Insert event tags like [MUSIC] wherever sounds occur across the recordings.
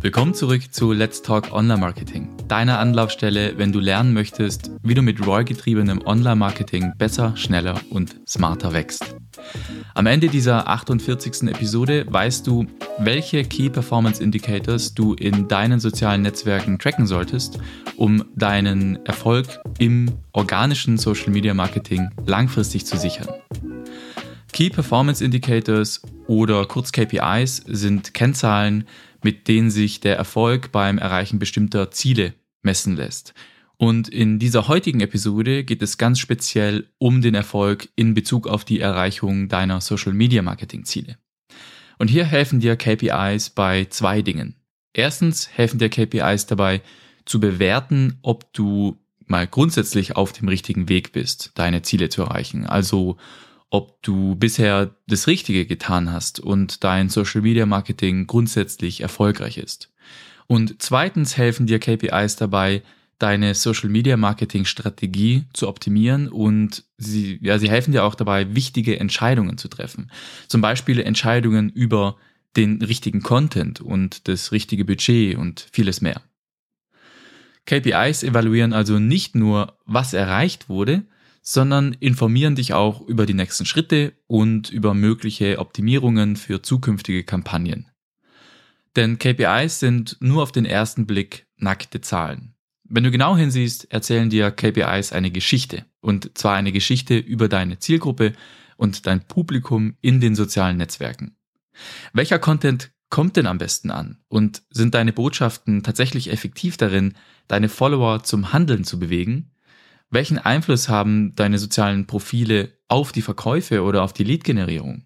Willkommen zurück zu Let's Talk Online Marketing, deiner Anlaufstelle, wenn du lernen möchtest, wie du mit ROI-getriebenem Online-Marketing besser, schneller und smarter wächst. Am Ende dieser 48. Episode weißt du, welche Key Performance Indicators du in deinen sozialen Netzwerken tracken solltest, um deinen Erfolg im organischen Social Media Marketing langfristig zu sichern. Key Performance Indicators oder kurz KPIs sind Kennzahlen, mit denen sich der Erfolg beim Erreichen bestimmter Ziele messen lässt. Und in dieser heutigen Episode geht es ganz speziell um den Erfolg in Bezug auf die Erreichung deiner Social Media Marketing Ziele. Und hier helfen dir KPIs bei zwei Dingen. Erstens helfen dir KPIs dabei zu bewerten, ob du mal grundsätzlich auf dem richtigen Weg bist, deine Ziele zu erreichen. Also ob du bisher das Richtige getan hast und dein Social Media Marketing grundsätzlich erfolgreich ist. Und zweitens helfen dir KPIs dabei, deine Social Media Marketing Strategie zu optimieren und sie, ja, sie helfen dir auch dabei, wichtige Entscheidungen zu treffen. Zum Beispiel Entscheidungen über den richtigen Content und das richtige Budget und vieles mehr. KPIs evaluieren also nicht nur, was erreicht wurde, sondern informieren dich auch über die nächsten Schritte und über mögliche Optimierungen für zukünftige Kampagnen. Denn KPIs sind nur auf den ersten Blick nackte Zahlen. Wenn du genau hinsiehst, erzählen dir KPIs eine Geschichte. Und zwar eine Geschichte über deine Zielgruppe und dein Publikum in den sozialen Netzwerken. Welcher Content kommt denn am besten an? Und sind deine Botschaften tatsächlich effektiv darin, deine Follower zum Handeln zu bewegen? Welchen Einfluss haben deine sozialen Profile auf die Verkäufe oder auf die Lead-Generierung?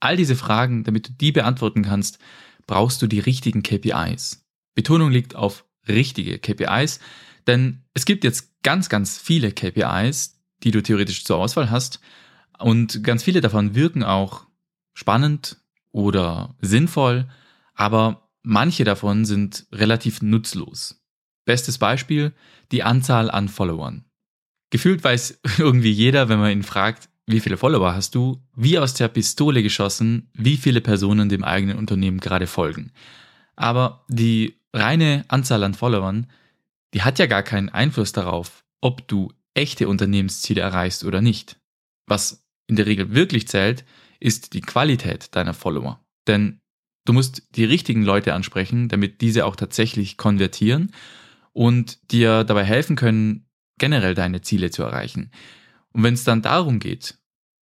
All diese Fragen, damit du die beantworten kannst, brauchst du die richtigen KPIs. Betonung liegt auf richtige KPIs, denn es gibt jetzt ganz, ganz viele KPIs, die du theoretisch zur Auswahl hast und ganz viele davon wirken auch spannend oder sinnvoll, aber manche davon sind relativ nutzlos. Bestes Beispiel, die Anzahl an Followern. Gefühlt weiß [LAUGHS] irgendwie jeder, wenn man ihn fragt, wie viele Follower hast du, wie aus der Pistole geschossen, wie viele Personen dem eigenen Unternehmen gerade folgen. Aber die reine Anzahl an Followern, die hat ja gar keinen Einfluss darauf, ob du echte Unternehmensziele erreichst oder nicht. Was in der Regel wirklich zählt, ist die Qualität deiner Follower. Denn du musst die richtigen Leute ansprechen, damit diese auch tatsächlich konvertieren und dir dabei helfen können, generell deine Ziele zu erreichen. Und wenn es dann darum geht,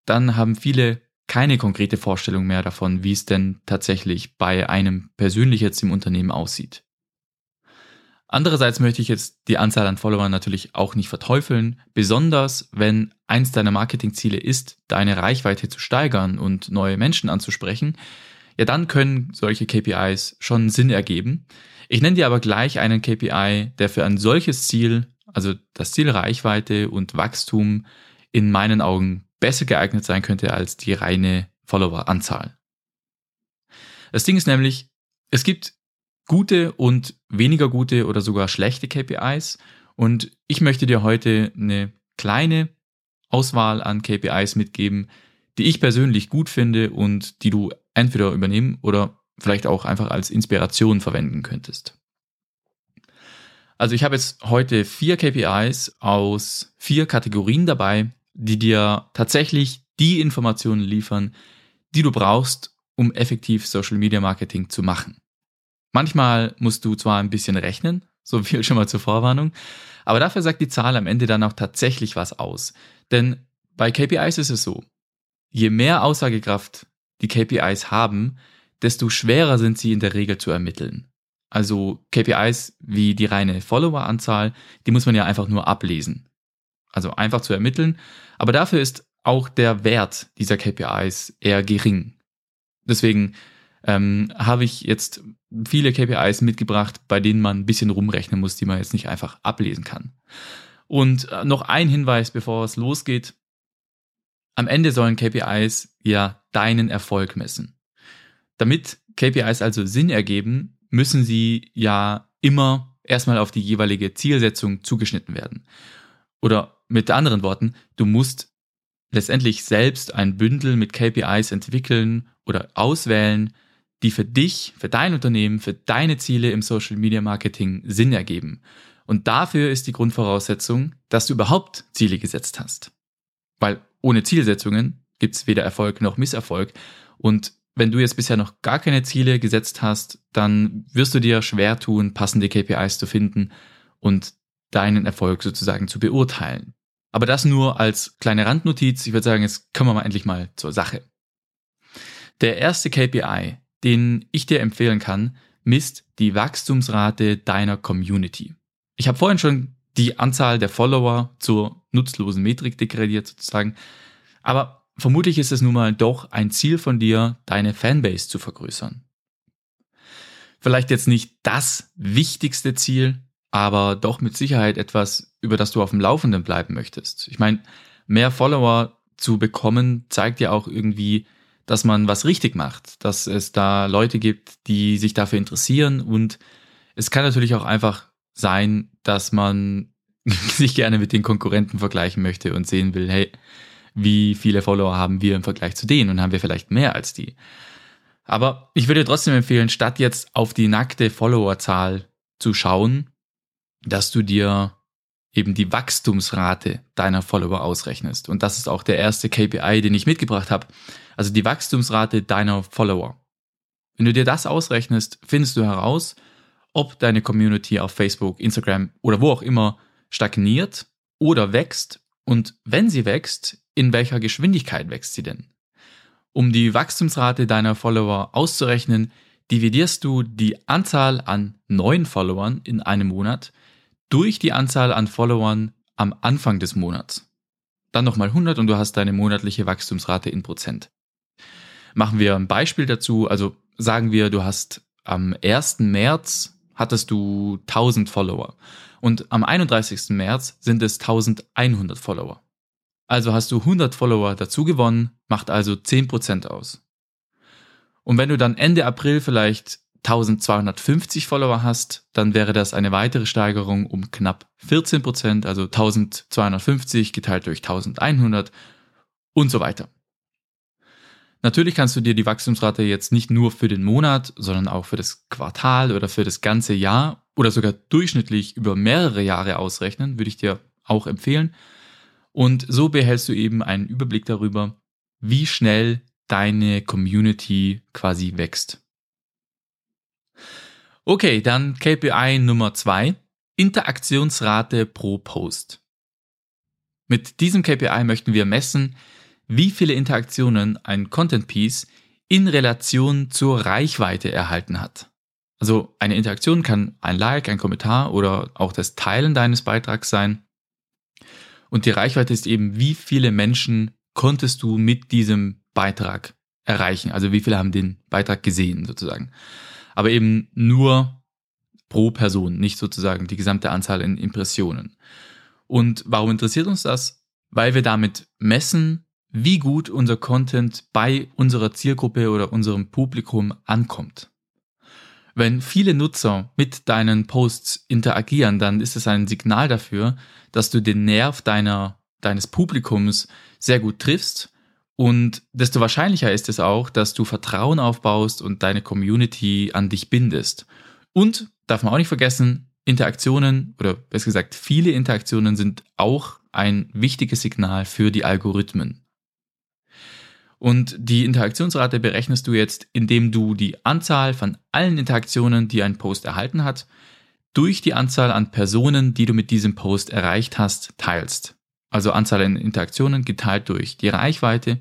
dann haben viele keine konkrete Vorstellung mehr davon, wie es denn tatsächlich bei einem persönlich jetzt im Unternehmen aussieht. Andererseits möchte ich jetzt die Anzahl an Followern natürlich auch nicht verteufeln, besonders wenn eins deiner Marketingziele ist, deine Reichweite zu steigern und neue Menschen anzusprechen, ja dann können solche KPIs schon Sinn ergeben. Ich nenne dir aber gleich einen KPI, der für ein solches Ziel, also das Ziel Reichweite und Wachstum, in meinen Augen besser geeignet sein könnte als die reine Followeranzahl. Das Ding ist nämlich, es gibt gute und weniger gute oder sogar schlechte KPIs. Und ich möchte dir heute eine kleine Auswahl an KPIs mitgeben, die ich persönlich gut finde und die du entweder übernehmen oder vielleicht auch einfach als Inspiration verwenden könntest. Also ich habe jetzt heute vier KPIs aus vier Kategorien dabei, die dir tatsächlich die Informationen liefern, die du brauchst, um effektiv Social Media Marketing zu machen. Manchmal musst du zwar ein bisschen rechnen, so viel schon mal zur Vorwarnung, aber dafür sagt die Zahl am Ende dann auch tatsächlich was aus. Denn bei KPIs ist es so, je mehr Aussagekraft die KPIs haben, desto schwerer sind sie in der Regel zu ermitteln. Also KPIs wie die reine Followeranzahl, die muss man ja einfach nur ablesen. Also einfach zu ermitteln, aber dafür ist auch der Wert dieser KPIs eher gering. Deswegen ähm, habe ich jetzt viele KPIs mitgebracht, bei denen man ein bisschen rumrechnen muss, die man jetzt nicht einfach ablesen kann. Und äh, noch ein Hinweis, bevor es losgeht. Am Ende sollen KPIs ja deinen Erfolg messen. Damit KPIs also Sinn ergeben, müssen sie ja immer erstmal auf die jeweilige Zielsetzung zugeschnitten werden. Oder mit anderen Worten, du musst letztendlich selbst ein Bündel mit KPIs entwickeln oder auswählen, die für dich, für dein Unternehmen, für deine Ziele im Social Media Marketing Sinn ergeben. Und dafür ist die Grundvoraussetzung, dass du überhaupt Ziele gesetzt hast. Weil ohne Zielsetzungen gibt es weder Erfolg noch Misserfolg. Und wenn du jetzt bisher noch gar keine Ziele gesetzt hast, dann wirst du dir schwer tun, passende KPIs zu finden und deinen Erfolg sozusagen zu beurteilen. Aber das nur als kleine Randnotiz. Ich würde sagen, jetzt kommen wir mal endlich mal zur Sache. Der erste KPI, den ich dir empfehlen kann, misst die Wachstumsrate deiner Community. Ich habe vorhin schon die Anzahl der Follower zur nutzlosen Metrik degradiert sozusagen, aber vermutlich ist es nun mal doch ein Ziel von dir, deine Fanbase zu vergrößern. Vielleicht jetzt nicht das wichtigste Ziel, aber doch mit Sicherheit etwas, über das du auf dem Laufenden bleiben möchtest. Ich meine, mehr Follower zu bekommen, zeigt ja auch irgendwie, dass man was richtig macht, dass es da Leute gibt, die sich dafür interessieren und es kann natürlich auch einfach sein, dass man [LAUGHS] sich gerne mit den Konkurrenten vergleichen möchte und sehen will, hey, wie viele Follower haben wir im Vergleich zu denen und haben wir vielleicht mehr als die. Aber ich würde trotzdem empfehlen, statt jetzt auf die nackte Followerzahl zu schauen, dass du dir eben die Wachstumsrate deiner Follower ausrechnest. Und das ist auch der erste KPI, den ich mitgebracht habe. Also die Wachstumsrate deiner Follower. Wenn du dir das ausrechnest, findest du heraus, ob deine Community auf Facebook, Instagram oder wo auch immer stagniert oder wächst und wenn sie wächst, in welcher Geschwindigkeit wächst sie denn? Um die Wachstumsrate deiner Follower auszurechnen, dividierst du die Anzahl an neuen Followern in einem Monat durch die Anzahl an Followern am Anfang des Monats. Dann nochmal 100 und du hast deine monatliche Wachstumsrate in Prozent. Machen wir ein Beispiel dazu. Also sagen wir, du hast am 1. März hattest du 1000 Follower und am 31. März sind es 1100 Follower. Also hast du 100 Follower dazu gewonnen, macht also 10% aus. Und wenn du dann Ende April vielleicht 1250 Follower hast, dann wäre das eine weitere Steigerung um knapp 14 Prozent, also 1250 geteilt durch 1100 und so weiter. Natürlich kannst du dir die Wachstumsrate jetzt nicht nur für den Monat, sondern auch für das Quartal oder für das ganze Jahr oder sogar durchschnittlich über mehrere Jahre ausrechnen, würde ich dir auch empfehlen. Und so behältst du eben einen Überblick darüber, wie schnell deine Community quasi wächst. Okay, dann KPI Nummer zwei: Interaktionsrate pro Post. Mit diesem KPI möchten wir messen, wie viele Interaktionen ein Content Piece in Relation zur Reichweite erhalten hat. Also eine Interaktion kann ein Like, ein Kommentar oder auch das Teilen deines Beitrags sein. Und die Reichweite ist eben, wie viele Menschen konntest du mit diesem Beitrag erreichen? Also wie viele haben den Beitrag gesehen sozusagen aber eben nur pro Person, nicht sozusagen die gesamte Anzahl in Impressionen. Und warum interessiert uns das? Weil wir damit messen, wie gut unser Content bei unserer Zielgruppe oder unserem Publikum ankommt. Wenn viele Nutzer mit deinen Posts interagieren, dann ist es ein Signal dafür, dass du den Nerv deiner, deines Publikums sehr gut triffst und desto wahrscheinlicher ist es auch, dass du Vertrauen aufbaust und deine Community an dich bindest. Und darf man auch nicht vergessen, Interaktionen oder besser gesagt viele Interaktionen sind auch ein wichtiges Signal für die Algorithmen. Und die Interaktionsrate berechnest du jetzt, indem du die Anzahl von allen Interaktionen, die ein Post erhalten hat, durch die Anzahl an Personen, die du mit diesem Post erreicht hast, teilst also Anzahl an Interaktionen geteilt durch die Reichweite,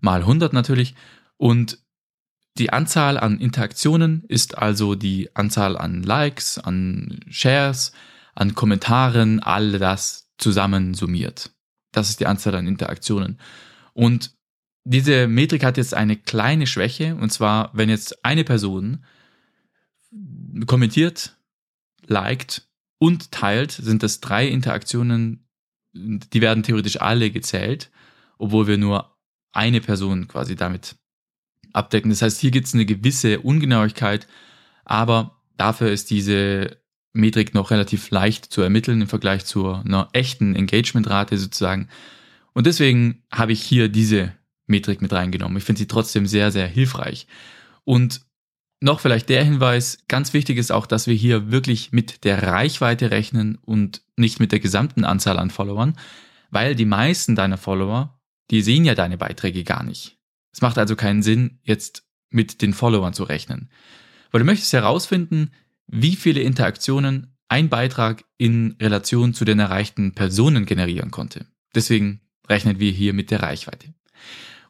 mal 100 natürlich. Und die Anzahl an Interaktionen ist also die Anzahl an Likes, an Shares, an Kommentaren, all das zusammen summiert. Das ist die Anzahl an Interaktionen. Und diese Metrik hat jetzt eine kleine Schwäche, und zwar, wenn jetzt eine Person kommentiert, liked und teilt, sind das drei Interaktionen die werden theoretisch alle gezählt, obwohl wir nur eine Person quasi damit abdecken. Das heißt, hier gibt es eine gewisse Ungenauigkeit, aber dafür ist diese Metrik noch relativ leicht zu ermitteln im Vergleich zu einer echten Engagementrate sozusagen. Und deswegen habe ich hier diese Metrik mit reingenommen. Ich finde sie trotzdem sehr, sehr hilfreich. Und noch vielleicht der Hinweis, ganz wichtig ist auch, dass wir hier wirklich mit der Reichweite rechnen und nicht mit der gesamten Anzahl an Followern, weil die meisten deiner Follower, die sehen ja deine Beiträge gar nicht. Es macht also keinen Sinn, jetzt mit den Followern zu rechnen. Weil du möchtest herausfinden, wie viele Interaktionen ein Beitrag in Relation zu den erreichten Personen generieren konnte. Deswegen rechnen wir hier mit der Reichweite.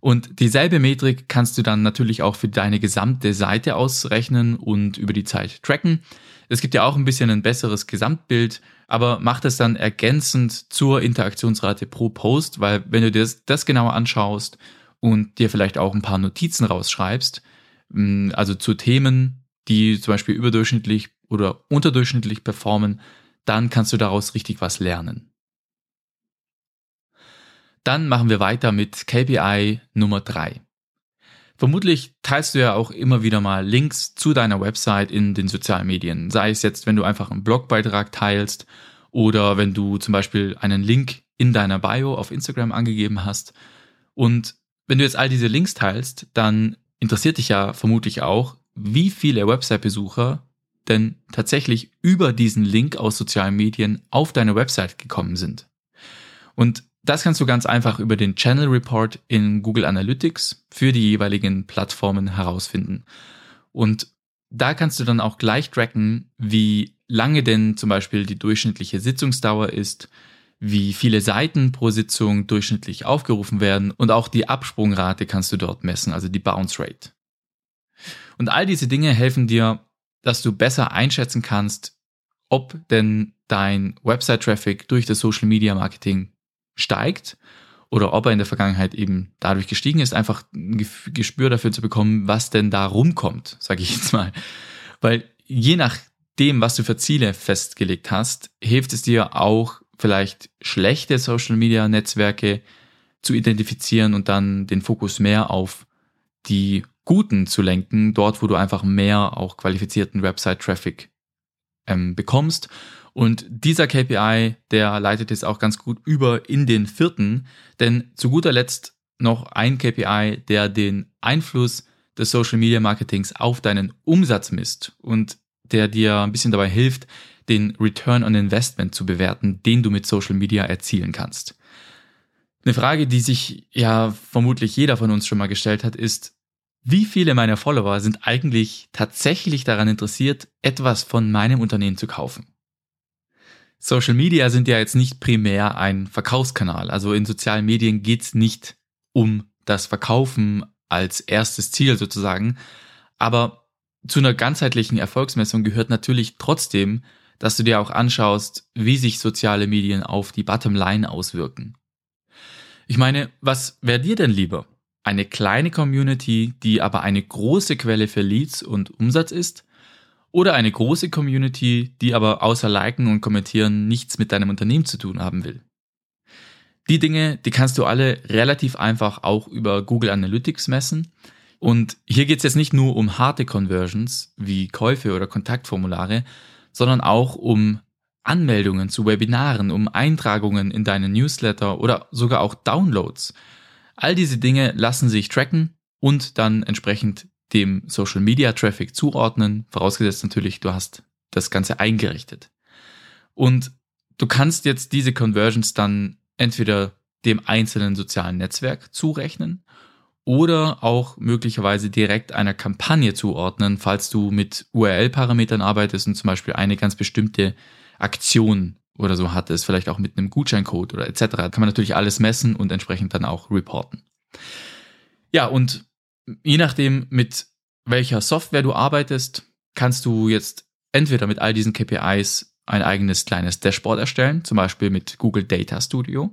Und dieselbe Metrik kannst du dann natürlich auch für deine gesamte Seite ausrechnen und über die Zeit tracken. Es gibt ja auch ein bisschen ein besseres Gesamtbild, aber mach das dann ergänzend zur Interaktionsrate pro Post, weil wenn du dir das, das genauer anschaust und dir vielleicht auch ein paar Notizen rausschreibst, mm, also zu Themen, die zum Beispiel überdurchschnittlich oder unterdurchschnittlich performen, dann kannst du daraus richtig was lernen. Dann machen wir weiter mit KPI Nummer drei. Vermutlich teilst du ja auch immer wieder mal Links zu deiner Website in den sozialen Medien. Sei es jetzt, wenn du einfach einen Blogbeitrag teilst oder wenn du zum Beispiel einen Link in deiner Bio auf Instagram angegeben hast. Und wenn du jetzt all diese Links teilst, dann interessiert dich ja vermutlich auch, wie viele Website-Besucher denn tatsächlich über diesen Link aus sozialen Medien auf deine Website gekommen sind. Und das kannst du ganz einfach über den Channel Report in Google Analytics für die jeweiligen Plattformen herausfinden. Und da kannst du dann auch gleich tracken, wie lange denn zum Beispiel die durchschnittliche Sitzungsdauer ist, wie viele Seiten pro Sitzung durchschnittlich aufgerufen werden und auch die Absprungrate kannst du dort messen, also die Bounce Rate. Und all diese Dinge helfen dir, dass du besser einschätzen kannst, ob denn dein Website-Traffic durch das Social Media Marketing steigt oder ob er in der Vergangenheit eben dadurch gestiegen ist, einfach ein Gespür dafür zu bekommen, was denn da rumkommt, sage ich jetzt mal. Weil je nachdem, was du für Ziele festgelegt hast, hilft es dir auch vielleicht schlechte Social-Media-Netzwerke zu identifizieren und dann den Fokus mehr auf die guten zu lenken, dort wo du einfach mehr auch qualifizierten Website-Traffic ähm, bekommst und dieser KPI, der leitet jetzt auch ganz gut über in den vierten, denn zu guter Letzt noch ein KPI, der den Einfluss des Social Media Marketings auf deinen Umsatz misst und der dir ein bisschen dabei hilft, den Return on Investment zu bewerten, den du mit Social Media erzielen kannst. Eine Frage, die sich ja vermutlich jeder von uns schon mal gestellt hat, ist, wie viele meiner Follower sind eigentlich tatsächlich daran interessiert, etwas von meinem Unternehmen zu kaufen? Social Media sind ja jetzt nicht primär ein Verkaufskanal. Also in sozialen Medien geht's nicht um das Verkaufen als erstes Ziel sozusagen. Aber zu einer ganzheitlichen Erfolgsmessung gehört natürlich trotzdem, dass du dir auch anschaust, wie sich soziale Medien auf die Bottomline auswirken. Ich meine, was wäre dir denn lieber? Eine kleine Community, die aber eine große Quelle für Leads und Umsatz ist? Oder eine große Community, die aber außer Liken und Kommentieren nichts mit deinem Unternehmen zu tun haben will. Die Dinge, die kannst du alle relativ einfach auch über Google Analytics messen. Und hier geht es jetzt nicht nur um harte Conversions wie Käufe oder Kontaktformulare, sondern auch um Anmeldungen zu Webinaren, um Eintragungen in deinen Newsletter oder sogar auch Downloads. All diese Dinge lassen sich tracken und dann entsprechend dem Social Media Traffic zuordnen, vorausgesetzt natürlich, du hast das Ganze eingerichtet. Und du kannst jetzt diese Conversions dann entweder dem einzelnen sozialen Netzwerk zurechnen oder auch möglicherweise direkt einer Kampagne zuordnen, falls du mit URL-Parametern arbeitest und zum Beispiel eine ganz bestimmte Aktion oder so hattest, vielleicht auch mit einem Gutscheincode oder etc. Kann man natürlich alles messen und entsprechend dann auch reporten. Ja, und je nachdem, mit welcher Software du arbeitest, kannst du jetzt entweder mit all diesen KPIs ein eigenes kleines Dashboard erstellen, zum Beispiel mit Google Data Studio.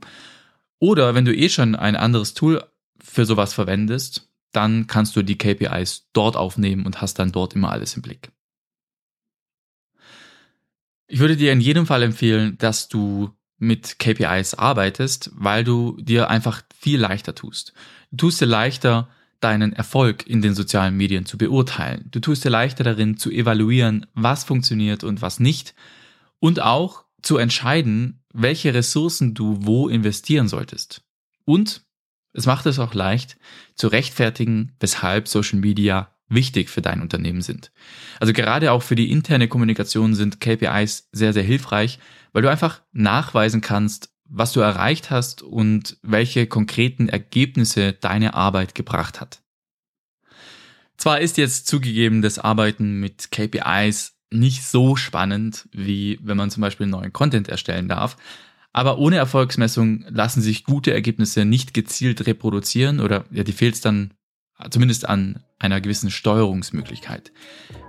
Oder wenn du eh schon ein anderes Tool für sowas verwendest, dann kannst du die KPIs dort aufnehmen und hast dann dort immer alles im Blick. Ich würde dir in jedem Fall empfehlen, dass du mit KPIs arbeitest, weil du dir einfach viel leichter tust. Du tust dir leichter, deinen Erfolg in den sozialen Medien zu beurteilen. Du tust dir leichter darin zu evaluieren, was funktioniert und was nicht und auch zu entscheiden, welche Ressourcen du wo investieren solltest. Und es macht es auch leicht zu rechtfertigen, weshalb Social Media wichtig für dein Unternehmen sind. Also gerade auch für die interne Kommunikation sind KPIs sehr, sehr hilfreich, weil du einfach nachweisen kannst, was du erreicht hast und welche konkreten Ergebnisse deine Arbeit gebracht hat. Zwar ist jetzt zugegeben das Arbeiten mit KPIs nicht so spannend, wie wenn man zum Beispiel neuen Content erstellen darf, aber ohne Erfolgsmessung lassen sich gute Ergebnisse nicht gezielt reproduzieren oder ja, die fehlt es dann zumindest an einer gewissen Steuerungsmöglichkeit.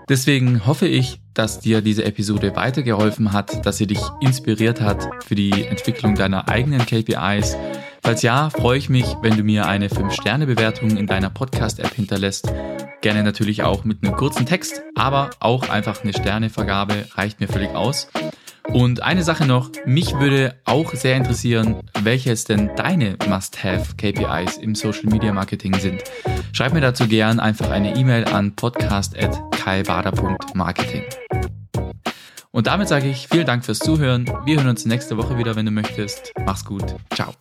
Deswegen hoffe ich, dass dir diese Episode weitergeholfen hat, dass sie dich inspiriert hat für die Entwicklung deiner eigenen KPIs. Falls ja, freue ich mich, wenn du mir eine 5-Sterne-Bewertung in deiner Podcast-App hinterlässt. Gerne natürlich auch mit einem kurzen Text, aber auch einfach eine Sternevergabe reicht mir völlig aus. Und eine Sache noch, mich würde auch sehr interessieren, welches denn deine Must-Have KPIs im Social Media Marketing sind. Schreib mir dazu gern einfach eine E-Mail an podcast.kaibader.marketing. Und damit sage ich vielen Dank fürs Zuhören. Wir hören uns nächste Woche wieder, wenn du möchtest. Mach's gut. Ciao.